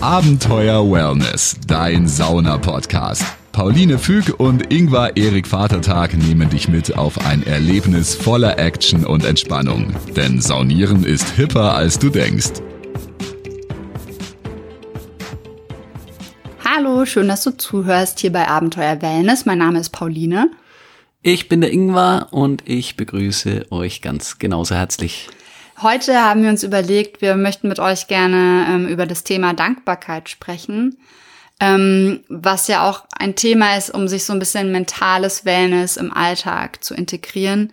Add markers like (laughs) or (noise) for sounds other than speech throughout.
Abenteuer Wellness, dein Sauna-Podcast. Pauline Füg und Ingvar Erik Vatertag nehmen dich mit auf ein Erlebnis voller Action und Entspannung. Denn Saunieren ist hipper, als du denkst. Hallo, schön, dass du zuhörst hier bei Abenteuer Wellness. Mein Name ist Pauline. Ich bin der Ingvar und ich begrüße euch ganz genauso herzlich. Heute haben wir uns überlegt, wir möchten mit euch gerne ähm, über das Thema Dankbarkeit sprechen, ähm, was ja auch ein Thema ist, um sich so ein bisschen mentales Wellness im Alltag zu integrieren.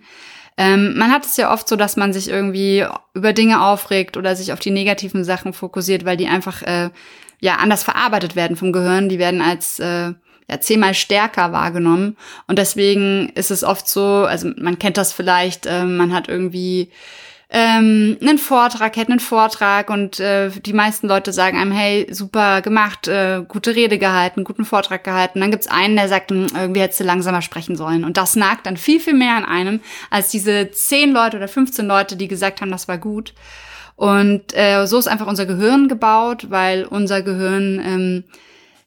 Ähm, man hat es ja oft so, dass man sich irgendwie über Dinge aufregt oder sich auf die negativen Sachen fokussiert, weil die einfach äh, ja anders verarbeitet werden vom Gehirn. Die werden als äh, ja, zehnmal stärker wahrgenommen. Und deswegen ist es oft so, also man kennt das vielleicht, äh, man hat irgendwie ähm, einen Vortrag, hätte einen Vortrag und äh, die meisten Leute sagen einem, hey, super gemacht, äh, gute Rede gehalten, guten Vortrag gehalten. Dann gibt's einen, der sagt, hm, irgendwie hättest du langsamer sprechen sollen. Und das nagt dann viel, viel mehr an einem, als diese zehn Leute oder 15 Leute, die gesagt haben, das war gut. Und äh, so ist einfach unser Gehirn gebaut, weil unser Gehirn ähm,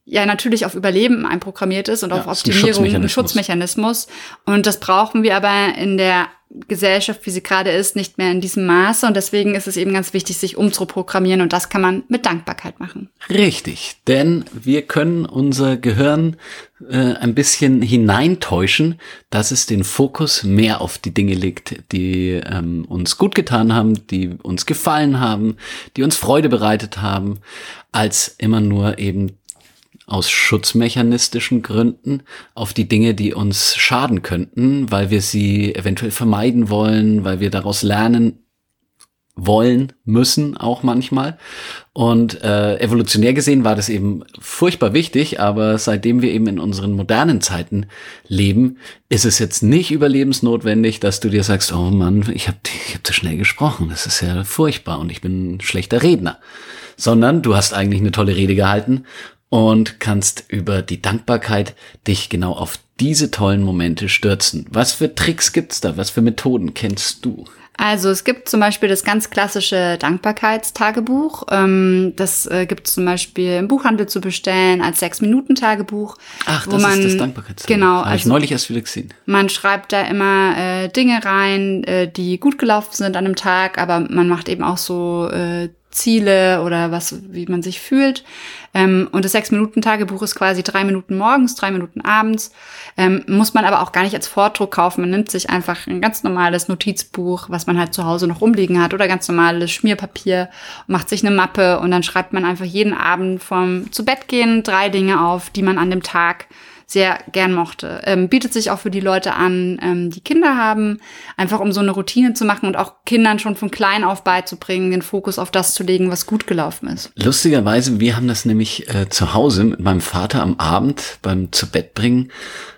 ja natürlich auf Überleben einprogrammiert ist und ja, auf Optimierung, ein Schutzmechanismus. Schutzmechanismus. Und das brauchen wir aber in der Gesellschaft, wie sie gerade ist, nicht mehr in diesem Maße. Und deswegen ist es eben ganz wichtig, sich umzuprogrammieren. Und das kann man mit Dankbarkeit machen. Richtig, denn wir können unser Gehirn äh, ein bisschen hineintäuschen, dass es den Fokus mehr auf die Dinge legt, die ähm, uns gut getan haben, die uns gefallen haben, die uns Freude bereitet haben, als immer nur eben aus schutzmechanistischen Gründen auf die Dinge, die uns schaden könnten, weil wir sie eventuell vermeiden wollen, weil wir daraus lernen wollen, müssen auch manchmal. Und äh, evolutionär gesehen war das eben furchtbar wichtig, aber seitdem wir eben in unseren modernen Zeiten leben, ist es jetzt nicht überlebensnotwendig, dass du dir sagst, oh Mann, ich habe ich hab zu schnell gesprochen, das ist ja furchtbar und ich bin ein schlechter Redner. Sondern du hast eigentlich eine tolle Rede gehalten und kannst über die Dankbarkeit dich genau auf diese tollen Momente stürzen. Was für Tricks gibt's da? Was für Methoden kennst du? Also es gibt zum Beispiel das ganz klassische Dankbarkeitstagebuch. Ähm, das äh, gibt es zum Beispiel im Buchhandel zu bestellen als Sechs-Minuten-Tagebuch. Ach, das man, ist das Dankbarkeitstagebuch. Genau. Habe ich also, neulich erst wieder gesehen. Man schreibt da immer äh, Dinge rein, äh, die gut gelaufen sind an einem Tag, aber man macht eben auch so äh, Ziele oder was, wie man sich fühlt. Ähm, und das Sechs-Minuten-Tagebuch ist quasi drei Minuten morgens, drei Minuten abends. Ähm, muss man aber auch gar nicht als Vordruck kaufen. Man nimmt sich einfach ein ganz normales Notizbuch, was man halt zu Hause noch rumliegen hat, oder ganz normales Schmierpapier, macht sich eine Mappe und dann schreibt man einfach jeden Abend vom zu Bett gehen drei Dinge auf, die man an dem Tag sehr gern mochte. Ähm, bietet sich auch für die Leute an, ähm, die Kinder haben, einfach um so eine Routine zu machen und auch Kindern schon von klein auf beizubringen, den Fokus auf das zu legen, was gut gelaufen ist. Lustigerweise, wir haben das nämlich äh, zu Hause mit meinem Vater am Abend beim zu Bett bringen,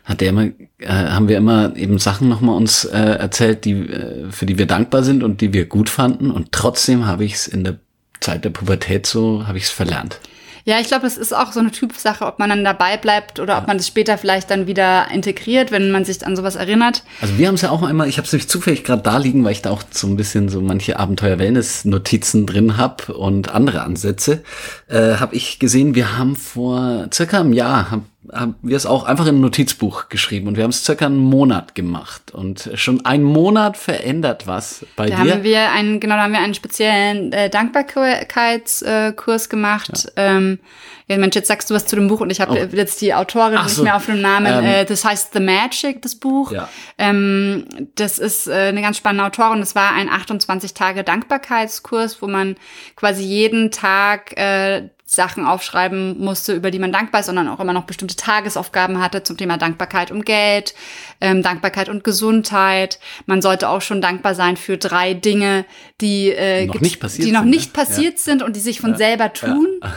hat der immer, äh, haben wir immer eben Sachen nochmal uns äh, erzählt, die, äh, für die wir dankbar sind und die wir gut fanden. Und trotzdem habe ich es in der Zeit der Pubertät so, habe ich es verlernt. Ja, ich glaube, es ist auch so eine Typsache, ob man dann dabei bleibt oder ja. ob man das später vielleicht dann wieder integriert, wenn man sich an sowas erinnert. Also wir haben es ja auch einmal, ich habe es nämlich zufällig gerade da liegen, weil ich da auch so ein bisschen so manche Abenteuer-Wellness-Notizen drin habe und andere Ansätze, äh, habe ich gesehen, wir haben vor circa einem Jahr, hab, haben wir es auch einfach in ein Notizbuch geschrieben und wir haben es circa einen Monat gemacht und schon ein Monat verändert was bei da dir. Haben wir einen, genau, da haben wir einen speziellen äh, Dankbarkeitskurs äh, gemacht. Ja. Ähm, ja, Mensch, jetzt sagst du was zu dem Buch und ich habe oh. jetzt die Autorin Ach nicht so. mehr auf dem Namen. Ähm. Äh, das heißt The Magic, das Buch. Ja. Ähm, das ist äh, eine ganz spannende Autorin. Das war ein 28 Tage Dankbarkeitskurs, wo man quasi jeden Tag äh, Sachen aufschreiben musste, über die man dankbar ist, sondern auch immer noch bestimmte Tagesaufgaben hatte zum Thema Dankbarkeit um Geld, ähm, Dankbarkeit und Gesundheit. Man sollte auch schon dankbar sein für drei Dinge, die, äh, noch nicht passiert, die noch sind, nicht ne? passiert ja. sind und die sich von ja. selber tun. Ja.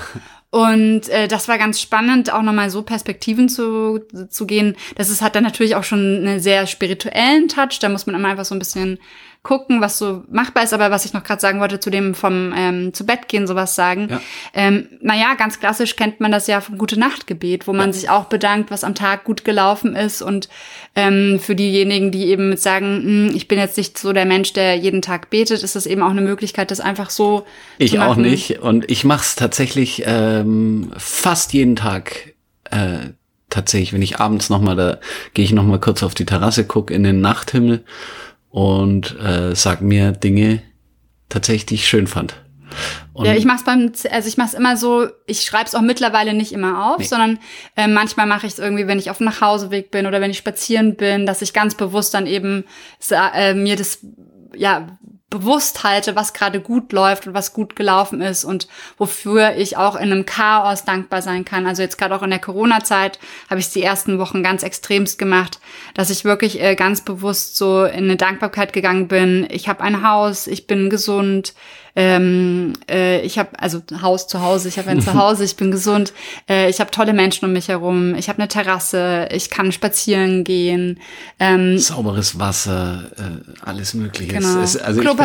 Und äh, das war ganz spannend, auch nochmal so Perspektiven zu, zu gehen. Das ist, hat dann natürlich auch schon einen sehr spirituellen Touch. Da muss man immer einfach so ein bisschen gucken, was so machbar ist. Aber was ich noch gerade sagen wollte zu dem vom ähm, zu Bett gehen, sowas sagen. Ja. Ähm, naja, ganz klassisch kennt man das ja vom Gute-Nacht-Gebet, wo man ja. sich auch bedankt, was am Tag gut gelaufen ist. Und ähm, für diejenigen, die eben sagen, hm, ich bin jetzt nicht so der Mensch, der jeden Tag betet, ist das eben auch eine Möglichkeit, das einfach so ich zu machen. Ich auch nicht. Und ich mache es tatsächlich ähm, fast jeden Tag. Äh, tatsächlich, wenn ich abends nochmal, da gehe ich nochmal kurz auf die Terrasse, guck in den Nachthimmel und äh, sag mir Dinge tatsächlich, die ich schön fand. Und ja, ich mach's beim, also ich mach's immer so, ich schreib's auch mittlerweile nicht immer auf, nee. sondern äh, manchmal mache ich es irgendwie, wenn ich auf dem Nachhauseweg bin oder wenn ich spazieren bin, dass ich ganz bewusst dann eben äh, mir das ja bewusst halte, was gerade gut läuft und was gut gelaufen ist und wofür ich auch in einem Chaos dankbar sein kann. Also jetzt gerade auch in der Corona-Zeit habe ich es die ersten Wochen ganz extremst gemacht, dass ich wirklich äh, ganz bewusst so in eine Dankbarkeit gegangen bin. Ich habe ein Haus, ich bin gesund, ähm, äh, ich habe also Haus zu Hause, ich habe ein (laughs) Zuhause, ich bin gesund, äh, ich habe tolle Menschen um mich herum, ich habe eine Terrasse, ich kann spazieren gehen. Ähm, Sauberes Wasser, äh, alles Mögliche. Genau. Es, also Klopapier.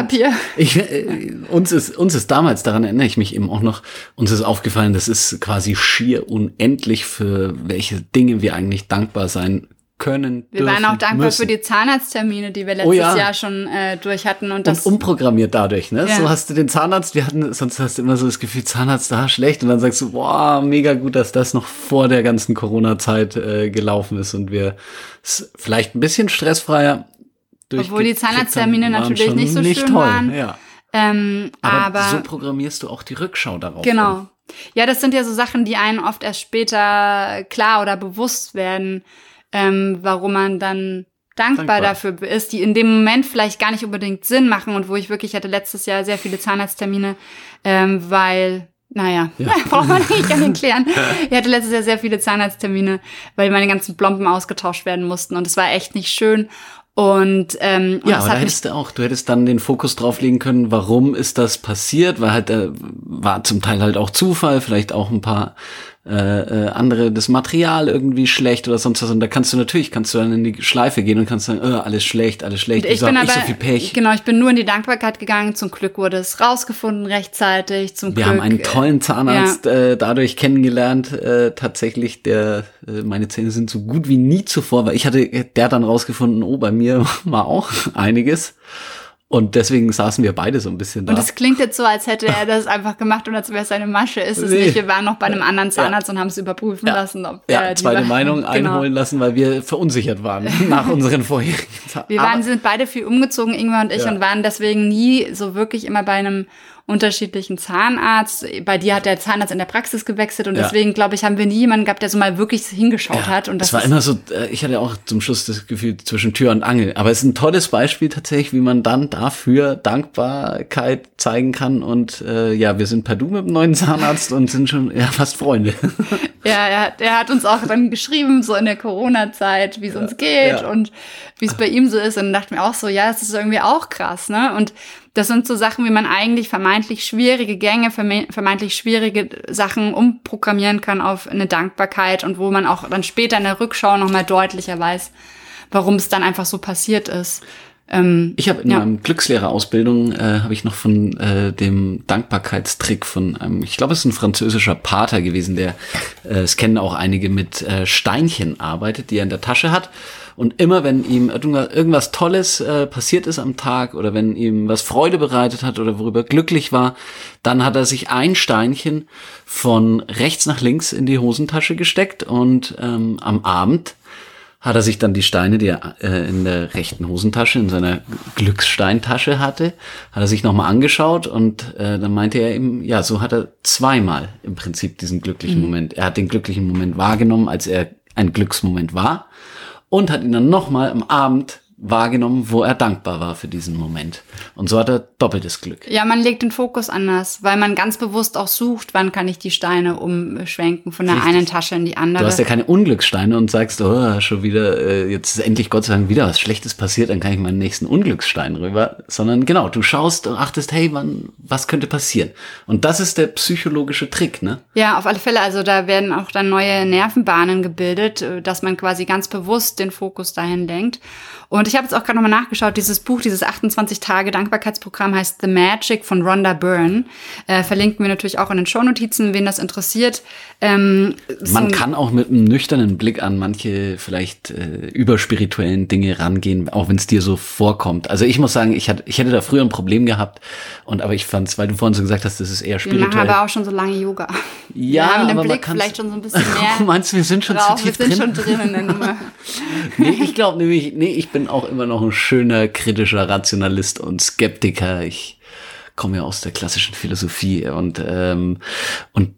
Ich, (laughs) ich, äh, uns, ist, uns ist damals, daran erinnere ich mich eben auch noch, uns ist aufgefallen, das ist quasi schier unendlich, für welche Dinge wir eigentlich dankbar sein können. Wir dürfen, waren auch dankbar müssen. für die Zahnarzttermine, die wir letztes oh ja. Jahr schon äh, durch hatten. Und, das und umprogrammiert dadurch, ne? Ja. So hast du den Zahnarzt, wir hatten, sonst hast du immer so das Gefühl, Zahnarzt da schlecht. Und dann sagst du, boah, mega gut, dass das noch vor der ganzen Corona-Zeit äh, gelaufen ist und wir vielleicht ein bisschen stressfreier Obwohl die Zahnarzttermine natürlich nicht so nicht schön toll, waren. Ja. Ähm, aber, aber so programmierst du auch die Rückschau darauf. Genau. Um. Ja, das sind ja so Sachen, die einen oft erst später klar oder bewusst werden ähm, warum man dann dankbar, dankbar, dafür ist, die in dem Moment vielleicht gar nicht unbedingt Sinn machen und wo ich wirklich hatte letztes Jahr sehr viele Zahnarzttermine, ähm, weil naja, ja. (laughs) braucht man nicht gar nicht klären. Ich hatte letztes Jahr sehr viele Zahnarzttermine, weil meine ganzen Plomben ausgetauscht werden mussten und es war echt nicht schön. Und ähm, ja, aber da hättest du auch, du hättest dann den Fokus drauflegen können, warum ist das passiert, weil halt äh, war zum Teil halt auch Zufall, vielleicht auch ein paar äh, äh, andere das Material irgendwie schlecht oder sonst was. Und da kannst du natürlich, kannst du dann in die Schleife gehen und kannst sagen, oh, alles schlecht, alles schlecht. Ich, ich bin aber, so viel Pech. Genau, ich bin nur in die Dankbarkeit gegangen. Zum Glück wurde es rausgefunden rechtzeitig. Zum Wir Glück, haben einen tollen Zahnarzt ja. äh, dadurch kennengelernt, äh, tatsächlich, der äh, meine Zähne sind so gut wie nie zuvor, weil ich hatte, der dann rausgefunden, oh, bei mir (laughs) war auch einiges. Und deswegen saßen wir beide so ein bisschen da. Und es klingt jetzt so, als hätte er das einfach gemacht und als wäre es eine Masche. Ist es nee. nicht. Wir waren noch bei einem anderen Zahnarzt ja. und haben es überprüfen ja. lassen. Ob ja, zweite Meinung genau. einholen lassen, weil wir verunsichert waren (laughs) nach unseren vorherigen Zahnarzt. Wir waren, sind beide viel umgezogen, Ingwer und ich, ja. und waren deswegen nie so wirklich immer bei einem unterschiedlichen Zahnarzt. Bei dir hat der Zahnarzt in der Praxis gewechselt und ja. deswegen, glaube ich, haben wir nie jemanden gehabt, der so mal wirklich hingeschaut ja, hat. Und das war immer so, äh, ich hatte auch zum Schluss das Gefühl zwischen Tür und Angel. Aber es ist ein tolles Beispiel tatsächlich, wie man dann dafür Dankbarkeit zeigen kann. Und äh, ja, wir sind per Du mit dem neuen Zahnarzt und sind schon ja fast Freunde. (laughs) Ja, er hat, er hat uns auch dann geschrieben, so in der Corona-Zeit, wie es ja, uns geht und wie es bei ihm so ist. Und dann dachten wir auch so, ja, das ist irgendwie auch krass, ne? Und das sind so Sachen, wie man eigentlich vermeintlich schwierige Gänge, vermeintlich schwierige Sachen umprogrammieren kann auf eine Dankbarkeit und wo man auch dann später in der Rückschau nochmal deutlicher weiß, warum es dann einfach so passiert ist. Ähm, ich habe in ja. meinem Glückslehrerausbildung äh, habe ich noch von äh, dem Dankbarkeitstrick von einem, ich glaube, es ist ein französischer Pater gewesen, der äh, es kennen auch einige mit äh, Steinchen arbeitet, die er in der Tasche hat. Und immer wenn ihm irgendwas Tolles äh, passiert ist am Tag oder wenn ihm was Freude bereitet hat oder worüber glücklich war, dann hat er sich ein Steinchen von rechts nach links in die Hosentasche gesteckt und ähm, am Abend hat er sich dann die Steine, die er äh, in der rechten Hosentasche, in seiner Glückssteintasche hatte, hat er sich nochmal angeschaut und äh, dann meinte er eben, ja, so hat er zweimal im Prinzip diesen glücklichen mhm. Moment. Er hat den glücklichen Moment wahrgenommen, als er ein Glücksmoment war und hat ihn dann nochmal am Abend wahrgenommen, wo er dankbar war für diesen Moment. Und so hat er doppeltes Glück. Ja, man legt den Fokus anders, weil man ganz bewusst auch sucht, wann kann ich die Steine umschwenken von der Richtig. einen Tasche in die andere. Du hast ja keine Unglückssteine und sagst, oh, schon wieder, äh, jetzt ist endlich Gott sei Dank wieder was Schlechtes passiert, dann kann ich meinen nächsten Unglücksstein rüber. Sondern genau, du schaust und achtest, hey, wann, was könnte passieren? Und das ist der psychologische Trick, ne? Ja, auf alle Fälle. Also da werden auch dann neue Nervenbahnen gebildet, äh, dass man quasi ganz bewusst den Fokus dahin lenkt. Und ich habe jetzt auch gerade nochmal nachgeschaut, dieses Buch, dieses 28 Tage Dankbarkeitsprogramm heißt The Magic von Rhonda Byrne. Äh, verlinken wir natürlich auch in den Shownotizen, wen das interessiert. Ähm, Man kann auch mit einem nüchternen Blick an manche vielleicht äh, überspirituellen Dinge rangehen, auch wenn es dir so vorkommt. Also ich muss sagen, ich, hatte, ich hätte da früher ein Problem gehabt und aber ich fand es, weil du vorhin so gesagt hast, das ist eher spirituell. Wir machen aber auch schon so lange Yoga. Ja, wir haben den aber Blick vielleicht schon so ein bisschen mehr. (laughs) Meinst du, wir sind schon drauf. zu tief wir sind drin? schon drin in (laughs) der Nummer. nee, ich glaube nämlich, nee, ich bin auch immer noch ein schöner kritischer Rationalist und Skeptiker. Ich komme ja aus der klassischen Philosophie und ähm, und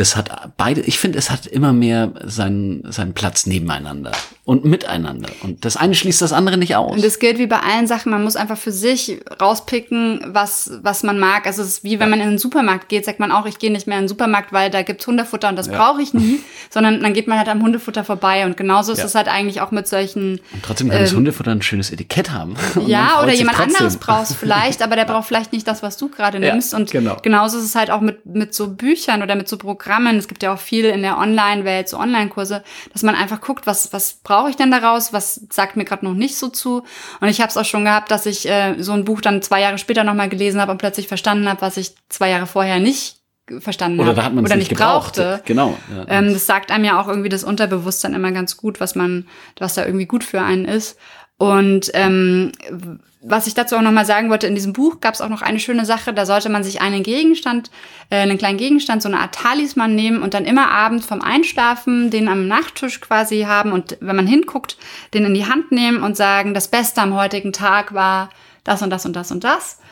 das hat beide, ich finde, es hat immer mehr seinen, seinen Platz nebeneinander und miteinander. Und das eine schließt das andere nicht aus. Und das gilt wie bei allen Sachen, man muss einfach für sich rauspicken, was, was man mag. Also es ist wie wenn man in den Supermarkt geht, sagt man auch, ich gehe nicht mehr in den Supermarkt, weil da gibt's Hundefutter und das Ja. brauche ich nie, (laughs) sondern dann geht man halt am Hundefutter vorbei. Und genauso ist Ja. es halt eigentlich auch mit solchen Und trotzdem kann das Hundefutter ein schönes Etikett haben. (laughs) Ja, oder jemand trotzdem. anderes brauchst vielleicht, (laughs) aber der braucht vielleicht nicht das, was du gerade Ja, nimmst. Und genau. genauso ist es halt auch mit, mit so Büchern oder mit so Programmen. Es gibt ja auch viel in der Online-Welt, so Online-Kurse, dass man einfach guckt, was, was brauche ich denn daraus, was sagt mir gerade noch nicht so zu. Und ich habe es auch schon gehabt, dass ich äh, so ein Buch dann zwei Jahre später nochmal gelesen habe und plötzlich verstanden habe, was ich zwei Jahre vorher nicht verstanden Oder da hat man oder nicht nicht gebraucht. brauchte. Genau. Ja. Ähm, das sagt einem ja auch irgendwie das Unterbewusstsein immer ganz gut, was man, was da irgendwie gut für einen ist. Und ähm, was ich dazu auch nochmal sagen wollte, in diesem Buch gab es auch noch eine schöne Sache, da sollte man sich einen Gegenstand, äh, einen kleinen Gegenstand, so eine Art Talisman nehmen und dann immer abends vom Einschlafen den am Nachttisch quasi haben und wenn man hinguckt, den in die Hand nehmen und sagen, das Beste am heutigen Tag war das und das und das und das. und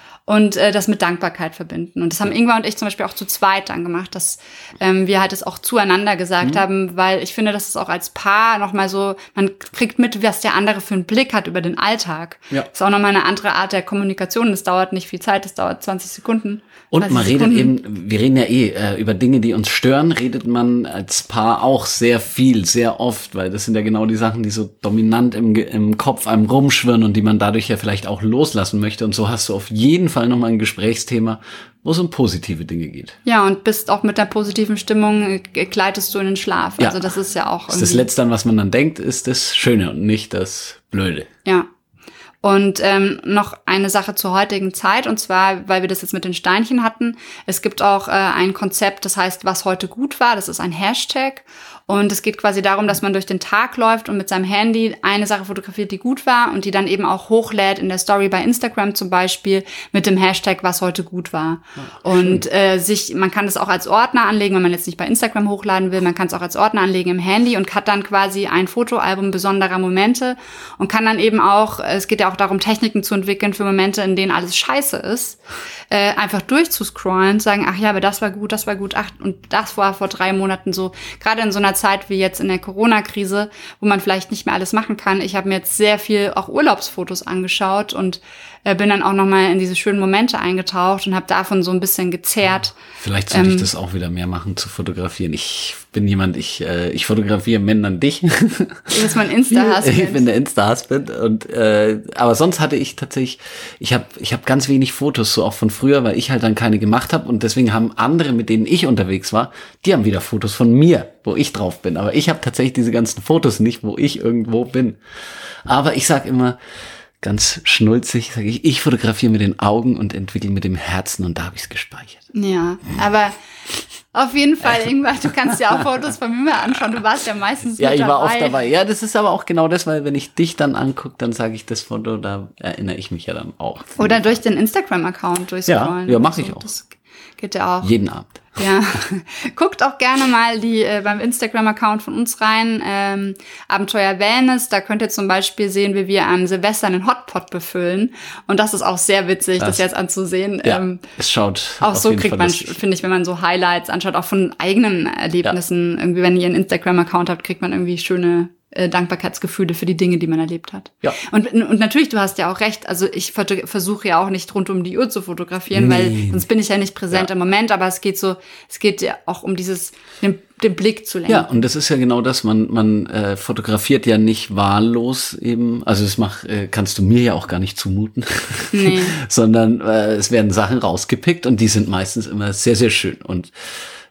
äh, das mit Dankbarkeit verbinden. Und das haben Ingwer und ich zum Beispiel auch zu zweit dann gemacht, dass ähm, wir halt es auch zueinander gesagt Mhm. haben, weil ich finde, dass es auch als Paar nochmal so, man kriegt mit, was der andere für einen Blick hat über den Alltag. Ja. Ist auch nochmal eine andere Art der Kommunikation. Das dauert nicht viel Zeit, das dauert 20 Sekunden. Und 30 man redet Sekunden. eben, wir reden ja eh äh, über Dinge, die uns stören, redet man als Paar auch sehr viel, sehr oft, weil das sind ja genau die Sachen, die so dominant im, im Kopf einem rumschwirren und die man dadurch ja vielleicht auch loslassen möchte. Und so hast du auf jeden Fall nochmal ein Gesprächsthema, wo es um positive Dinge geht. Ja, und bist auch mit der positiven Stimmung, äh, gleitest du in den Schlaf. Ja. Also das ist ja auch Das, ist das irgendwie- Letzte, an was man dann denkt, ist das Schöne und nicht das Blöde. Ja. Und ähm, noch eine Sache zur heutigen Zeit, und zwar, weil wir das jetzt mit den Steinchen hatten. Es gibt auch äh, ein Konzept, das heißt, was heute gut war. Das ist ein Hashtag. Und es geht quasi darum, dass man durch den Tag läuft und mit seinem Handy eine Sache fotografiert, die gut war und die dann eben auch hochlädt in der Story bei Instagram zum Beispiel mit dem Hashtag, was heute gut war. und äh, sich, man kann das auch als Ordner anlegen, wenn man jetzt nicht bei Instagram hochladen will. Man kann es auch als Ordner anlegen im Handy und hat dann quasi ein Fotoalbum besonderer Momente und kann dann eben auch, es geht ja auch darum, Techniken zu entwickeln für Momente, in denen alles scheiße ist, äh, einfach durchzuscrollen, sagen, ach ja, aber das war gut, das war gut, ach, und das war vor drei Monaten so. Gerade in so einer Zeit wie jetzt in der Corona-Krise, wo man vielleicht nicht mehr alles machen kann. Ich habe mir jetzt sehr viel auch Urlaubsfotos angeschaut und äh, bin dann auch noch mal in diese schönen Momente eingetaucht und habe davon so ein bisschen gezerrt. Vielleicht sollte ich Ähm, das auch wieder mehr machen, zu fotografieren. Ich bin jemand, ich, äh, ich fotografiere Männern dich. Du bist mein Insta-Husband. (laughs) ich bin der Insta-Husband. Und, äh, aber sonst hatte ich tatsächlich, ich habe ich hab ganz wenig Fotos, so auch von früher, weil ich halt dann keine gemacht habe. Und deswegen haben andere, mit denen ich unterwegs war, die haben wieder Fotos von mir, wo ich drauf bin. Aber ich habe tatsächlich diese ganzen Fotos nicht, wo ich irgendwo bin. Aber ich sag immer, ganz schnulzig, sage ich, ich fotografiere mit den Augen und entwickle mit dem Herzen und da habe ich es gespeichert. Ja, aber auf jeden Fall, Ingmar, du kannst dir auch (laughs) Fotos von mir mal anschauen. Du warst ja meistens Ja, mit ich war dabei. oft dabei. Ja, das ist aber auch genau das, weil wenn ich dich dann angucke, dann sage ich das Foto, da erinnere ich mich ja dann auch. Oder durch den Instagram-Account durchscrollen. Ja, ja, mach ich So, auch. Das geht ja auch. Jeden Abend. Ja, (laughs) guckt auch gerne mal die äh, beim Instagram-Account von uns rein, ähm, Abenteuer Wellness. Da könnt ihr zum Beispiel sehen, wie wir am Silvester einen Hotpot befüllen. Und das ist auch sehr witzig, das, Das- jetzt anzusehen. Ja, Ähm, es schaut. auch so kriegt Fall man, finde ich, wenn man so Highlights anschaut, auch von eigenen Erlebnissen. Irgendwie, wenn ihr einen Instagram-Account habt, kriegt man irgendwie schöne äh, Dankbarkeitsgefühle für die Dinge, die man erlebt hat. Ja. Und, und natürlich, du hast ja auch recht. Also ich versuche ja auch nicht rund um die Uhr zu fotografieren, weil Nee. sonst bin ich ja nicht präsent Ja. im Moment. Aber es geht so, es geht ja auch um dieses, den, den Blick zu lenken. Ja, und das ist ja genau das, man, man äh, fotografiert ja nicht wahllos eben, also das mach, äh, kannst du mir ja auch gar nicht zumuten, Nee. (laughs) sondern äh, es werden Sachen rausgepickt und die sind meistens immer sehr, sehr schön. Und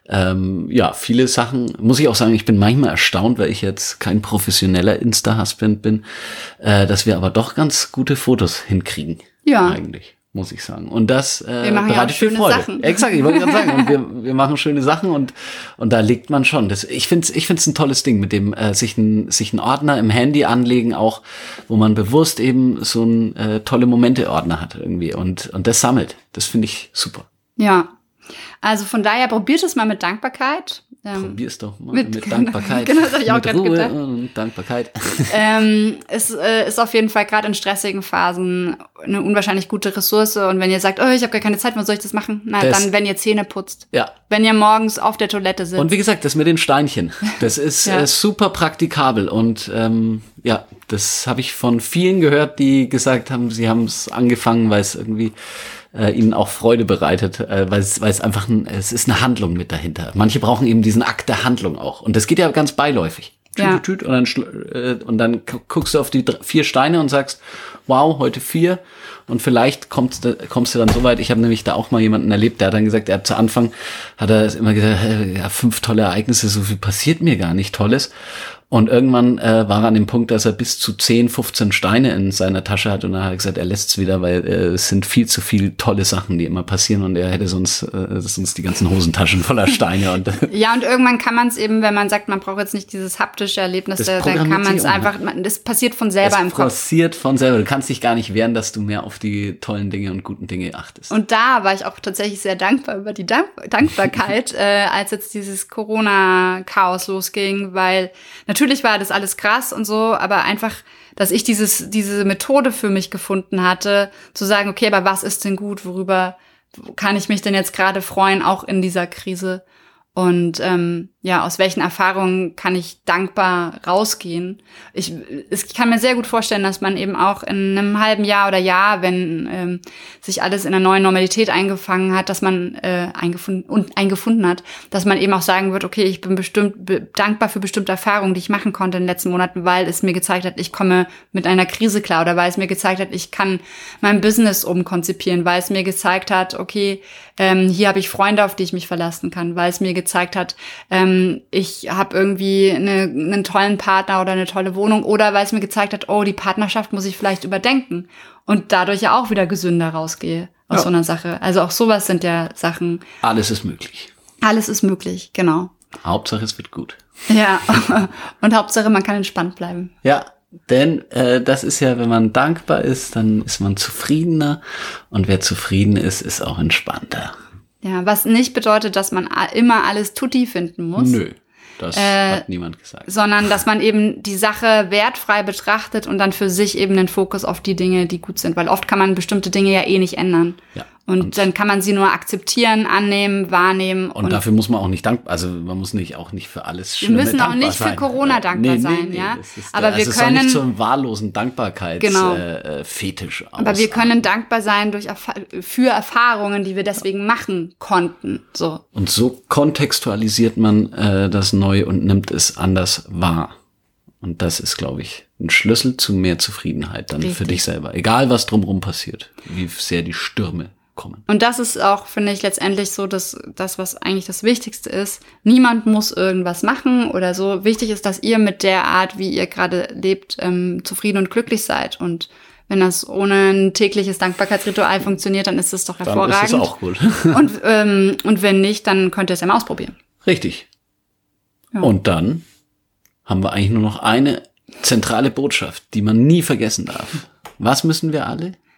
ähm, ja, viele Sachen, muss ich auch sagen, ich bin manchmal erstaunt, weil ich jetzt kein professioneller Insta-Husband bin, äh, dass wir aber doch ganz gute Fotos hinkriegen. Ja. Eigentlich muss ich sagen. Und das äh, Wir machen ja bereitet viel schöne Freude. Sachen. Exakt, ich wollte gerade sagen, und wir, (laughs) wir machen schöne Sachen und und da legt man schon. Das, ich finde es ich find's ein tolles Ding mit dem äh, sich ein sich ein Ordner im Handy anlegen, auch wo man bewusst eben so ein äh, tolle Momente Ordner hat irgendwie und und das sammelt. Das finde ich super. Ja. Also von daher probiert es mal mit Dankbarkeit. Ähm, Probier's doch mal mit- mit, Dankbarkeit. (laughs) Genau, das hab ich auch Ruhe gedacht. und Dankbarkeit. (laughs) ähm, es äh, ist auf jeden Fall gerade in stressigen Phasen eine unwahrscheinlich gute Ressource. Und wenn ihr sagt, oh, ich habe gar keine Zeit, wann soll ich das machen? Na, Das- dann, wenn ihr Zähne putzt. ja, Wenn ihr morgens auf der Toilette sitzt. Und wie gesagt, das mit den Steinchen, das ist (laughs) Ja. äh, super praktikabel und ähm, ja, das habe ich von vielen gehört, die gesagt haben, sie haben es angefangen, weil es irgendwie äh, ihnen auch Freude bereitet, äh, weil es weil es einfach ein, es ist eine Handlung mit dahinter. Manche brauchen eben diesen Akt der Handlung auch und das geht ja ganz beiläufig. Tüt, Ja. tüt, tüt, und dann schl- äh, und dann gu- guckst du auf die vier Steine und sagst, wow, heute vier und vielleicht kommst du, kommst du dann so weit. Ich habe nämlich da auch mal jemanden erlebt, der hat dann gesagt, er hat zu Anfang hat er immer gesagt, äh, ja, fünf tolle Ereignisse, so viel passiert mir gar nicht Tolles. Und irgendwann äh, war er an dem Punkt, dass er bis zu 10, 15 Steine in seiner Tasche hat und dann hat er gesagt, er lässt es wieder, weil äh, es sind viel zu viele tolle Sachen, die immer passieren und er hätte sonst, äh, sonst die ganzen Hosentaschen voller Steine und (laughs) (laughs) Ja, und irgendwann kann man es eben, wenn man sagt, man braucht jetzt nicht dieses haptische Erlebnis, da- dann kann man es einfach, man- das passiert von selber es im Kopf. passiert von selber. Du kannst dich gar nicht wehren, dass du mehr auf die tollen Dinge und guten Dinge achtest. Und da war ich auch tatsächlich sehr dankbar über die Dank Dankbarkeit, (laughs) äh, als jetzt dieses Corona-Chaos losging, weil natürlich war das alles krass und so, aber einfach, dass ich dieses, diese Methode für mich gefunden hatte, zu sagen, okay, aber was ist denn gut, worüber kann ich mich denn jetzt gerade freuen, auch in dieser Krise? Und ähm, ja, aus welchen Erfahrungen kann ich dankbar rausgehen? Ich, ich kann mir sehr gut vorstellen, dass man eben auch in einem halben Jahr oder Jahr, wenn ähm, sich alles in einer neuen Normalität eingefangen hat, dass man äh, eingefunden und eingefunden hat, dass man eben auch sagen wird, okay, ich bin bestimmt be dankbar für bestimmte Erfahrungen, die ich machen konnte in den letzten Monaten, weil es mir gezeigt hat, ich komme mit einer Krise klar oder weil es mir gezeigt hat, ich kann mein Business umkonzipieren, weil es mir gezeigt hat, okay, ähm, hier habe ich Freunde, auf die ich mich verlassen kann, weil es mir gezeigt hat, ähm, ich habe irgendwie eine, einen tollen Partner oder eine tolle Wohnung oder weil es mir gezeigt hat, oh, die Partnerschaft muss ich vielleicht überdenken und dadurch ja auch wieder gesünder rausgehe aus Ja. so einer Sache. Also auch sowas sind ja Sachen. Alles ist möglich. Alles ist möglich, genau. Hauptsache es wird gut. Ja, (laughs) und Hauptsache, man kann entspannt bleiben. Ja, denn äh, das ist ja, wenn man dankbar ist, dann ist man zufriedener und wer zufrieden ist, ist auch entspannter. Ja, was nicht bedeutet, dass man immer alles tutti finden muss. Nö, das Äh, hat niemand gesagt. sondern dass man eben die Sache wertfrei betrachtet und dann für sich eben den Fokus auf die Dinge, die gut sind. Weil oft kann man bestimmte Dinge ja eh nicht ändern. Ja. Und, dann kann man sie nur akzeptieren, annehmen, wahrnehmen. Und, dafür muss man auch nicht dankbar, also man muss nicht auch nicht für alles Wir Schlimme müssen auch nicht für. Corona Äh, dankbar sein, ja. das ist, Aber also wir es soll nicht können- zum wahllosen Dankbarkeits Genau. äh, äh, Fetisch aus. aber wir können dankbar sein durch Erfa für Erfahrungen, die wir deswegen machen konnten. So. Und so kontextualisiert man äh, das neu und nimmt es anders wahr. Und das ist, glaube ich, ein Schlüssel zu mehr Zufriedenheit dann für Richtig. dich selber. Egal, was drumherum passiert, wie sehr die Stürme kommen. Und das ist auch, finde ich, letztendlich so das, das, was eigentlich das Wichtigste ist. Niemand muss irgendwas machen oder so. Wichtig ist, dass ihr mit der Art, wie ihr gerade lebt, ähm, zufrieden und glücklich seid. Und wenn das ohne ein tägliches Dankbarkeitsritual funktioniert, dann ist es doch Dann hervorragend. ist es auch gut. (laughs) Und, ähm, und wenn nicht, dann könnt ihr es ja mal ausprobieren. Richtig. Ja. Und dann haben wir eigentlich nur noch eine zentrale Botschaft, die man nie vergessen darf. Was müssen wir alle?